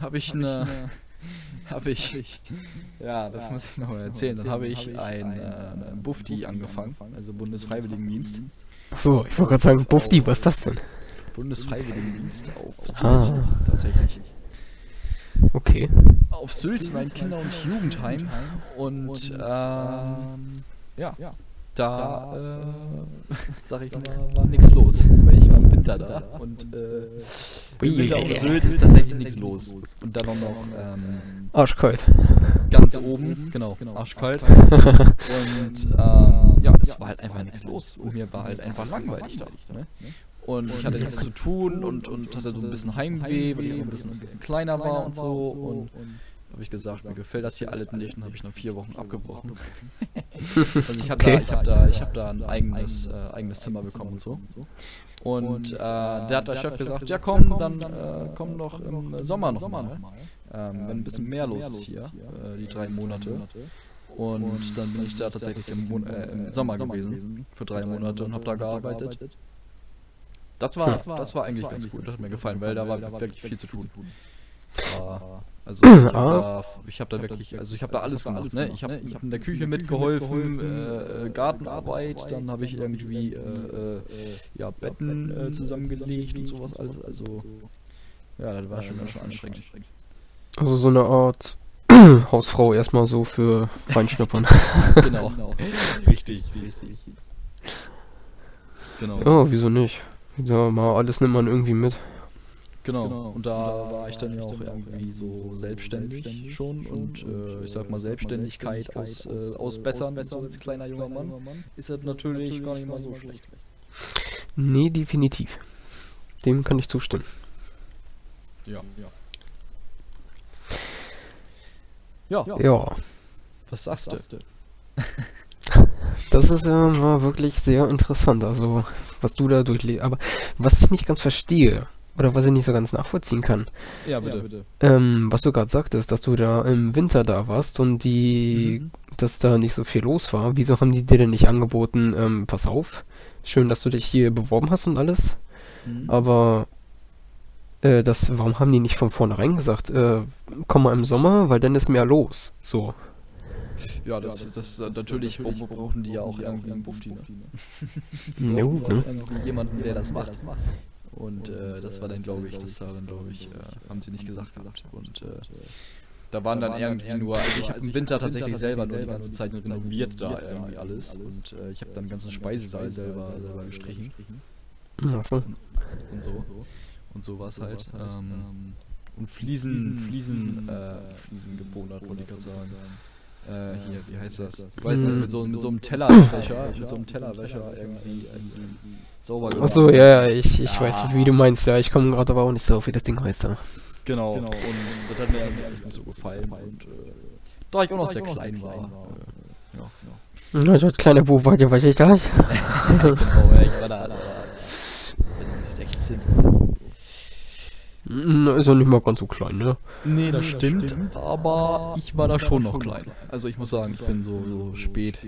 habe ich eine, habe ich, ja, das muss ich noch mal erzählen. Dann habe ich ein äh, Bufti angefangen, also Bundesfreiwilligendienst. So, ich wollte gerade sagen, Bufti, was ist das denn? Bundesfreiwilligendienst auf Sylt Ah. tatsächlich. Okay. Auf Sylt in ein Kinder- und Jugendheim und ähm, ja, da, äh, sag ich mal, war nichts los, weil ich war im Winter da und äh, im Winter auf Sylt ist tatsächlich nichts los. Und dann auch noch ähm, Arschkalt. ganz oben, genau, arschkalt. Und ähm, ja, es war halt einfach nichts los. Und mir war halt einfach langweilig da. Ne? Und ich hatte nichts zu tun und, und hatte so ein bisschen Heimweh, weil ich auch ein bisschen, ein bisschen kleiner war und so. Und habe ich gesagt, mir gefällt das hier alles nicht und habe ich nach vier Wochen abgebrochen. also ich habe Okay. da, ich hab da, ich hab da ein eigenes, äh, eigenes Zimmer bekommen und so. Und äh, der hat der Chef gesagt, ja komm, dann äh, komm doch im Sommer noch mal. Ähm, wenn ein bisschen mehr los ist hier, äh, die drei Monate. Und dann bin ich da tatsächlich im, Mon äh, im Sommer gewesen, für drei Monate und habe da gearbeitet. Das war, das war eigentlich ganz gut, das hat mir gefallen, weil da war wirklich viel zu tun. War- Also ich habe da, ich hab da wirklich, also ich habe da alles gemacht. Ne? Ich habe ich hab in der Küche mitgeholfen, äh, äh, Gartenarbeit, dann habe ich irgendwie äh, äh, ja, Betten äh, zusammengelegt und sowas alles. Also ja, das war schon ganz schön anstrengend. Also so eine Art Hausfrau erstmal so für reinschnuppern. Genau. Richtig, richtig. Genau. Ja, wieso nicht? Ja, mal alles nimmt man irgendwie mit. Genau. Und da war ich dann ja auch irgendwie so selbstständig schon und äh, ich sag mal Selbstständigkeit aus, äh, ausbessern so als kleiner junger Mann ist das natürlich gar nicht mal so schlecht. Nee, definitiv. Dem kann ich zustimmen. Ja, ja. Ja, Ja, was sagst du? das ist ja mal wirklich sehr interessant. Also, was du da durchlebst. Aber was ich nicht ganz verstehe, oder was ich nicht so ganz nachvollziehen kann, Ja, bitte. ähm, was du gerade sagtest, dass du da im Winter da warst und die, Mhm. dass da nicht so viel los war. Wieso haben die dir denn nicht angeboten, ähm, pass auf, schön, dass du dich hier beworben hast und alles, Mhm. aber äh, das, warum haben die nicht von vornherein gesagt, äh, komm mal im Sommer, weil dann ist mehr los. So. Ja, das, das, äh, natürlich bra- brauchen die ja auch irgendwie einen Bufti, ne? No, Brauchen ne? Irgendwie jemanden, der das macht. Und äh, das war dann, glaube ich, das war dann, glaube ich, äh, haben sie nicht gesagt gehabt. Und äh, da waren dann irgendwie nur, also ich habe im Winter tatsächlich selber nur die ganze Zeit renoviert da irgendwie alles. Und äh, ich habe dann den ganzen Speisesaal selber, selber gestrichen. Achso. Und so. Und so war es halt. Ähm, und Fliesen, Fliesen, äh, Fliesen gebonert, wollte ich gerade sagen. Äh, hier, wie heißt das? Ich weiß nicht, mit so, mit so einem Tellerwäscher, mit so einem Tellerwäscher irgendwie, irgendwie sauber gemacht. Achso, ja, ja, ich, ich weiß, wie du meinst, ja. Ich komme gerade aber auch nicht drauf, wie das Ding heißt da. Genau. Und das hat mir echt nicht so gefallen. Und äh, da ich auch noch sehr klein war. Äh, ja, ja. Na, so ein kleiner Bub war ja, weiß ich da. genau, ja, ich war da, da bin ich 16. Ist ja nicht mal ganz so klein, ne? Nee, das stimmt, aber ich war da schon noch klein. Also ich muss sagen, ich bin so, so spät.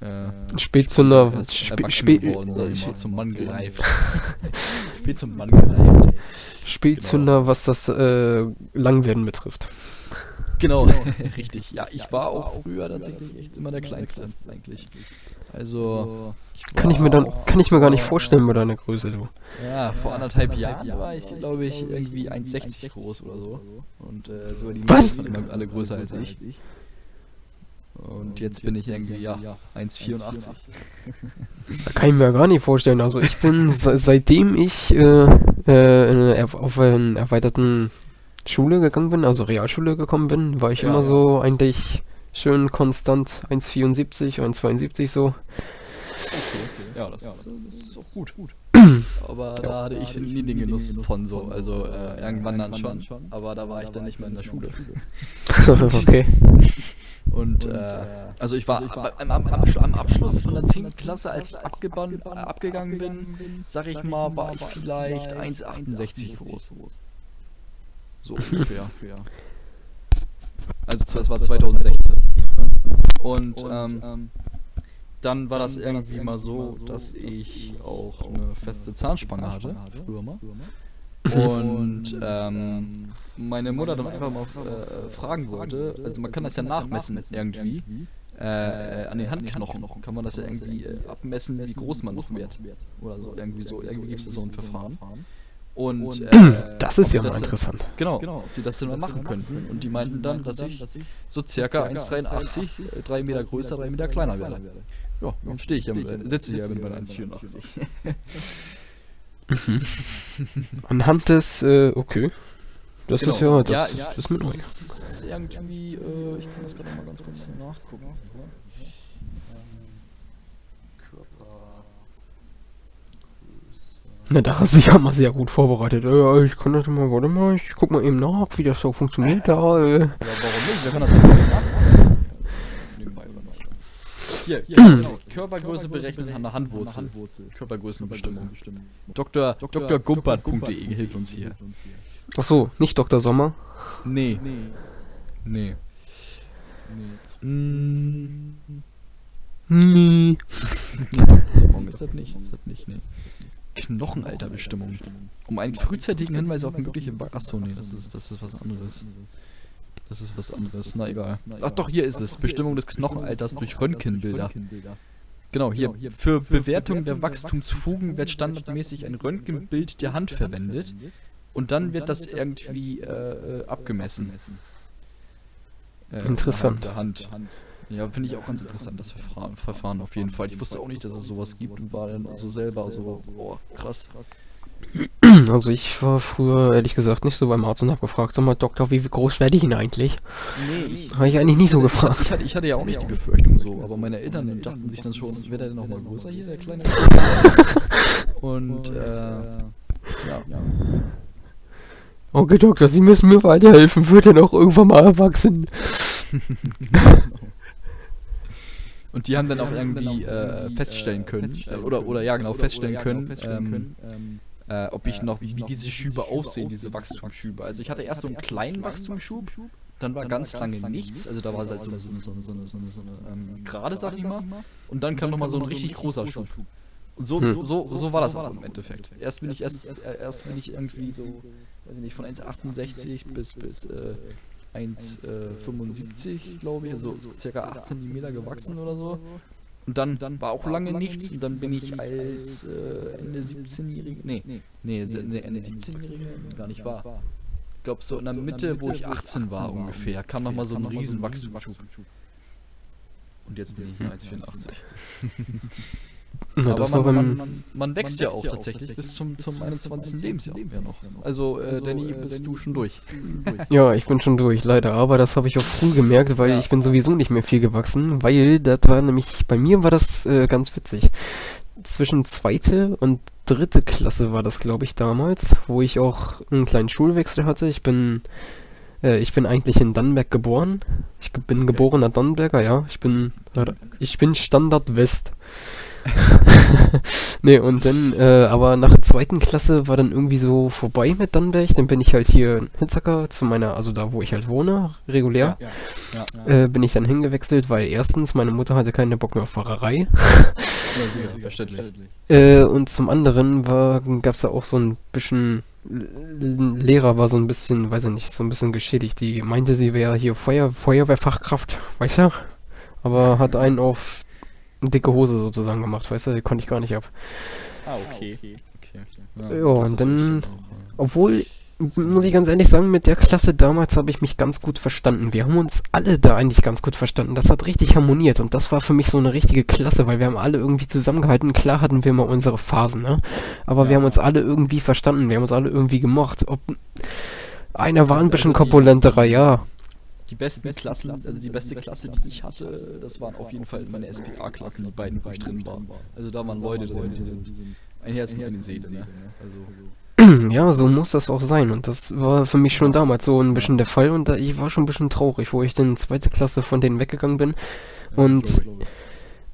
Äh, Spät zu einer. Spät, spät, mal, zum Mann gereift. spät zum Mann gereift. Spätzünder, was das äh, Langwerden betrifft. Genau, richtig. Ja, ich war auch früher tatsächlich echt immer der Kleinste eigentlich. Also, ich Kann ich mir dann, war- kann ich mir gar nicht vorstellen bei deiner Größe, du. Ja, vor anderthalb Jahren war ich, glaube ich, irgendwie 1,60 groß oder so. Und äh, so die Was? Mädels waren immer alle größer als ich. Und jetzt bin ich irgendwie, ja, 1,84. Da kann ich mir gar nicht vorstellen. Also ich bin se seitdem ich äh, äh, auf eine erweiterten Schule gegangen bin, also Realschule gekommen bin, war ich Ja, immer ja. so eigentlich schön konstant 1,74, 1,72 so. Ja, das, ist, das ist auch gut. Aber da hatte ich nie den Genuss von so. Also äh, irgendwann dann schon. Aber da war ich dann nicht mehr in der Schule. okay. Und äh, also ich war am, am, am, am Abschluss von der 10. Klasse, als ich abgeban, äh, abgegangen bin, sag ich mal, war ich vielleicht 1,68 groß. So ungefähr. Also das war 2016. Ne? Und ähm, dann war das irgendwie mal so, dass ich auch eine feste Zahnspange hatte, früher mal. Und ähm, meine Mutter dann einfach mal äh, fragen wollte, also man kann das ja nachmessen irgendwie, äh, an den Handknochen kann man das ja irgendwie äh, abmessen, wie groß man noch wird. Oder so, irgendwie so, irgendwie gibt es da so ein Verfahren. Und äh, Das ist ja mal interessant. Genau, ob die das denn mal machen könnten. Und die meinten dann, dass ich so circa 1,83, äh, 3 Meter größer, 3 Meter kleiner werde. Ja, dann stehe ich ja, sitze hier mit meinen 1,84. Anhand des, äh, okay. Das ist ja, das, ja, ist, ja, das ist mir neu. ist irgendwie, äh, ich kann das gerade mal ganz kurz nachgucken. Na, da hast du dich ja mal sehr gut vorbereitet. Äh, ich kann das mal, warte mal, ich guck mal eben nach, wie das so funktioniert da. Äh. Ja, warum nicht? Wer kann das einfach nachgucken? Nebenbei oder nicht? Hier, hier genau. Körpergröße berechnen an der Handwurzel. Körpergrößenbestimmung. Dr. Dr. Gumpert.de hilft uns hier. Ach so, nicht Dr. Sommer. Nee. Nee. Mm, Nee. Warum ist das nicht? Ist das nicht, nee. Knochenalterbestimmung. Um einen frühzeitigen Hinweis auf mögliche Achso, nee, das ist, das ist was anderes. Das ist was anderes, na egal. Ach doch, hier ist es. Bestimmung des Knochenalters durch Röntgenbilder. Genau, hier. Für Bewertung der Wachstumsfugen wird standardmäßig ein Röntgenbild der Hand verwendet. Und dann wird das irgendwie äh, äh, abgemessen. Äh, Interessant. Der Hand. Ja, finde ich auch ganz interessant, das Verfahren, Verfahren auf jeden Fall. Ich wusste auch nicht, dass es sowas gibt und war dann so selber so, boah, krass. Also ich war früher ehrlich gesagt nicht so beim Arzt und hab gefragt, sag mal Doktor, wie groß werde ich denn eigentlich? Nee, ich, Habe ich eigentlich nicht so gefragt. ich, hatte, ich hatte ja auch nicht die Befürchtung so, aber meine Eltern dachten sich dann schon, wird er denn noch mal größer hier, der kleine? und, äh, ja, ja. Okay, Doktor, Sie müssen mir weiterhelfen. Wird er noch irgendwann mal erwachsen? Und die haben dann auch irgendwie äh, feststellen können, äh, oder, oder ja genau, feststellen können, ähm, äh, ob ich noch, wie, wie diese Schübe aussehen, diese Wachstumsschübe. Also ich hatte erst so einen kleinen Wachstumsschub, dann war ganz lange nichts, also da war es halt so eine, so eine, so eine, so eine, so eine, so eine ähm, gerade, sag ich mal, und dann kam nochmal so ein richtig großer Schub. Und so, Hm. so, so war das auch im Endeffekt. Erst bin ich erst, äh, erst bin ich irgendwie so, weiß ich nicht, von 1,68 bis, bis äh, 1,75, glaube ich, also so circa 8 cm gewachsen oder so. Und dann, dann war auch lange nichts und dann bin ich als äh, Ende 17-Jährige, nee, nee, nee, Ende 17-Jährige gar nicht wahr. Ich glaube so in der Mitte, wo ich 18 war ungefähr, kam nochmal so ein riesen Wachstumsschub. Und jetzt bin ich 1,84. Ja, Aber das war man, beim, man, man, man wächst ja auch tatsächlich bis zum, zum 21. Lebensjahr ja noch. Also, äh, Danny, bist du schon durch. Ja, ich bin schon durch, leider. Aber das habe ich auch früh gemerkt, weil Ja. ich bin sowieso nicht mehr viel gewachsen, weil das war nämlich, bei mir war das äh, ganz witzig. Zwischen zweite und dritte Klasse war das, glaube ich, damals, wo ich auch einen kleinen Schulwechsel hatte. Ich bin, äh, ich bin eigentlich in Dannenberg geboren. Ich bin geborener Dannenberger, ja. Ich bin, ich bin Standard West. nee, und dann, äh, aber nach der zweiten Klasse war dann irgendwie so vorbei mit Dannenberg. Dann bin ich halt hier in Hitzacker zu meiner, also da, wo ich halt wohne, regulär. Ja, ja. Äh, bin ich dann hingewechselt, weil erstens meine Mutter hatte keine Bock mehr auf Fahrerei. Ja, sicher, verständlich. Äh, und zum anderen war, gab's da auch so ein bisschen, L- Lehrer war so ein bisschen, weiß ich nicht, so ein bisschen geschädigt. Die meinte, sie wäre hier Feuer, Feuerwehrfachkraft, weißt du? Aber hat einen auf dicke Hose sozusagen gemacht, weißt du? Die konnte ich gar nicht ab. Ah, okay. okay. Ja, das und dann- Obwohl, muss ich ganz ehrlich sagen, mit der Klasse damals habe ich mich ganz gut verstanden. Wir haben uns alle da eigentlich ganz gut verstanden. Das hat richtig harmoniert und das war für mich so eine richtige Klasse, weil wir haben alle irgendwie zusammengehalten. Klar hatten wir mal unsere Phasen, ne? Aber Ja. wir haben uns alle irgendwie verstanden. Wir haben uns alle irgendwie gemocht. Ob einer war ein Also bisschen die- korpulenterer, ja. Die besten Klassen, also die beste Klasse, die ich hatte, das waren auf jeden Fall meine SPA-Klassen, die beiden, wo ich drin war. Also da waren Leute drin, die sind ein Herz und eine Seele, ne? Also, Ja, so muss das auch sein. Und das war für mich schon damals so ein bisschen der Fall. Und da, ich war schon ein bisschen traurig, wo ich dann zweite Klasse von denen weggegangen bin. Und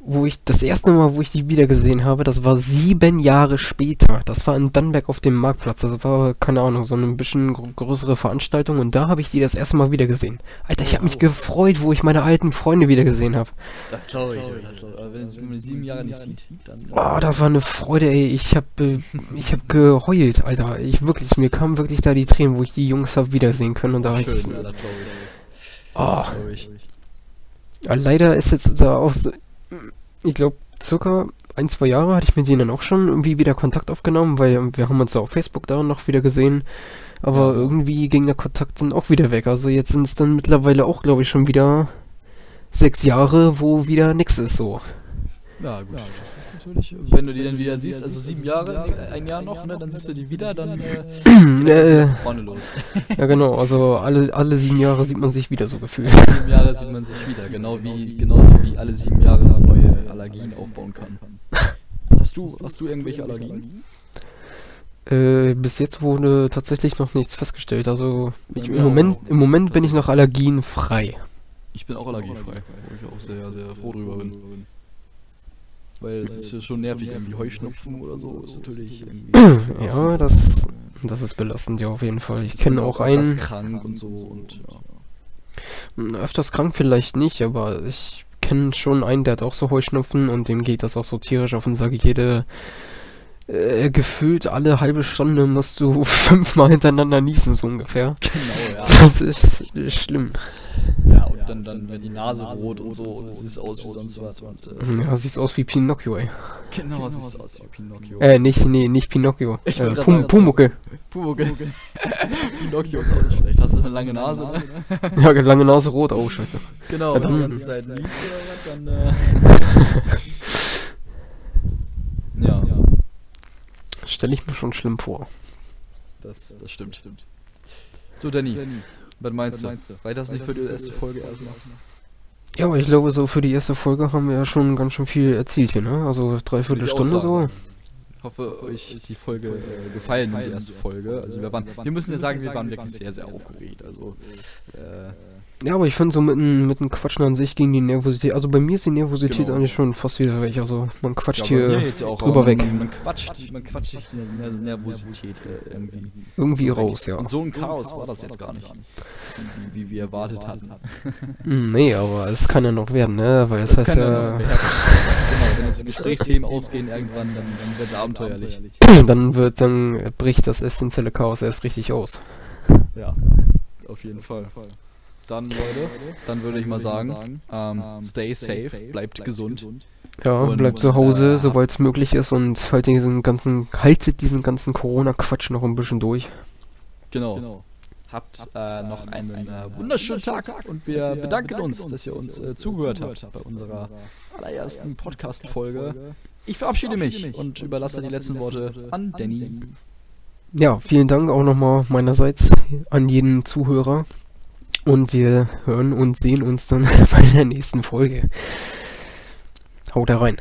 wo ich das erste Mal, wo ich die wiedergesehen habe, das war sieben Jahre später. Das war in Dannenberg auf dem Marktplatz. Das war, keine Ahnung, so eine bisschen gr- größere Veranstaltung. Und da habe ich die das erste Mal wiedergesehen. Alter, ich habe mich gefreut, wo ich meine alten Freunde wiedergesehen habe. das glaube ich. Das glaub ich. Aber wenn es man sieben Jahre nicht sieht, dann. Oh, das war eine Freude, ey. Ich hab, äh, ich hab geheult, Alter. Ich wirklich, mir kamen wirklich da die Tränen, wo ich die Jungs hab wiedersehen können. Und da hab ich, Schön, ja, das glaube ich. oh, Das glaub ich. ja, leider ist jetzt da auch so, ich glaube, circa ein, zwei Jahre hatte ich mit denen auch schon irgendwie wieder Kontakt aufgenommen, weil wir haben uns ja auf Facebook da noch wieder gesehen. Aber Ja. irgendwie ging der Kontakt dann auch wieder weg. Also jetzt sind es dann mittlerweile auch, glaube ich, schon wieder sechs Jahre, wo wieder nix ist so. Ja, gut. Das ist natürlich. Wenn du die dann wieder siehst, also sieben Jahre, ein Jahr noch, ne, dann siehst du die wieder, dann äh, äh, vorne los. ja genau, also alle, alle sieben Jahre sieht man sich wieder so gefühlt. sieben Jahre sieht man sich wieder, genau wie genauso wie alle sieben Jahre neue Allergien aufbauen kann. Hast du, hast du irgendwelche Allergien? Äh, bis jetzt wurde tatsächlich noch nichts festgestellt. Also ich, im, Ja, Moment, im Moment bin ich noch allergienfrei. Ich bin auch allergiefrei, wo ich auch sehr, sehr froh drüber bin. Weil es ist ja schon nervig, irgendwie Heuschnupfen oder so, ist natürlich irgendwie. Ja, das, das ist belastend, ja, auf jeden Fall. Ich kenne auch öfters einen, krank und so und ja. m, öfters krank vielleicht nicht, aber ich kenne schon einen, der hat auch so Heuschnupfen und dem geht das auch so tierisch auf und sage jede, äh, gefühlt alle halbe Stunde musst du fünfmal hintereinander niesen, so ungefähr. Genau, ja. Das ist, ist schlimm. Dann, dann wird die Nase rot und so und es sieht aus wie sonst was. Und, äh, Ja, sieht aus wie Pinocchio, ey. genau, es sieht aus wie Pinocchio. Äh, nicht, nee, nicht Pinocchio. Ich Äh, Pum Pumuckel. Pumuckl. Pinocchio ist auch nicht schlecht. Hast du eine lange Nase, ne? Ja, lange Nase rot, oh, scheiße. Genau, Ja, wenn du die dann- ganze Zeit liest oder was, dann äh. ja, ja, Stelle ich mir schon schlimm vor. das, das stimmt. So, Danny, was meinst du? Reicht das nicht für die erste Folge erstmal? Ja, aber ich glaube, so für die erste Folge haben wir ja schon ganz schön viel erzielt hier, ne? Also dreiviertel Stunde so. Ich hoffe, euch die Folge äh, gefallen, die erste Folge. Also wir waren, wir müssen ja sagen, wir waren wirklich sehr, sehr aufgeregt. Also äh, Ja, aber ich finde so mit dem mit dem Quatschen an sich gegen die Nervosität. Also bei mir ist die Nervosität Genau. eigentlich schon fast wieder weg. Also man quatscht ja, hier auch, drüber aber weg. Man, man quatscht, man quatscht sich die Ner Nervosität äh, irgendwie. irgendwie raus, ja. Und so ein Chaos war das jetzt gar nicht, wie, wie wir erwartet hatten. Hm, nee, aber es kann ja noch werden, ne? Weil das, heißt kann ja, werden. genau, wenn jetzt die Gesprächsthemen aufgehen irgendwann, dann, dann wird es abenteuerlich. dann wird, dann bricht das essentielle Chaos erst richtig aus. Ja, auf jeden Fall. Dann Leute, dann würde ich mal sagen, ähm, stay safe, bleibt gesund. Ja, Und, bleibt zu Hause, äh, soweit es möglich ist und halt diesen ganzen, haltet diesen ganzen Corona-Quatsch noch ein bisschen durch. Genau. Habt äh, noch einen äh, wunderschönen Tag und wir bedanken uns, dass ihr uns äh, zugehört habt bei unserer allerersten Podcast-Folge. Ich verabschiede mich und überlasse die letzten Worte an Danny. Ja, vielen Dank auch nochmal meinerseits an jeden Zuhörer. Und wir hören und sehen uns dann bei der nächsten Folge. Haut da rein.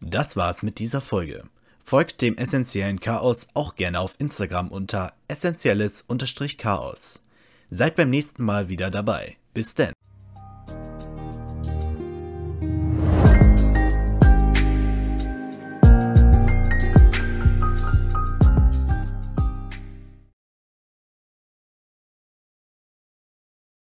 Das war's mit dieser Folge. Folgt dem essentiellen Chaos auch gerne auf Instagram unter essentielles-chaos. Seid beim nächsten Mal wieder dabei. Bis denn.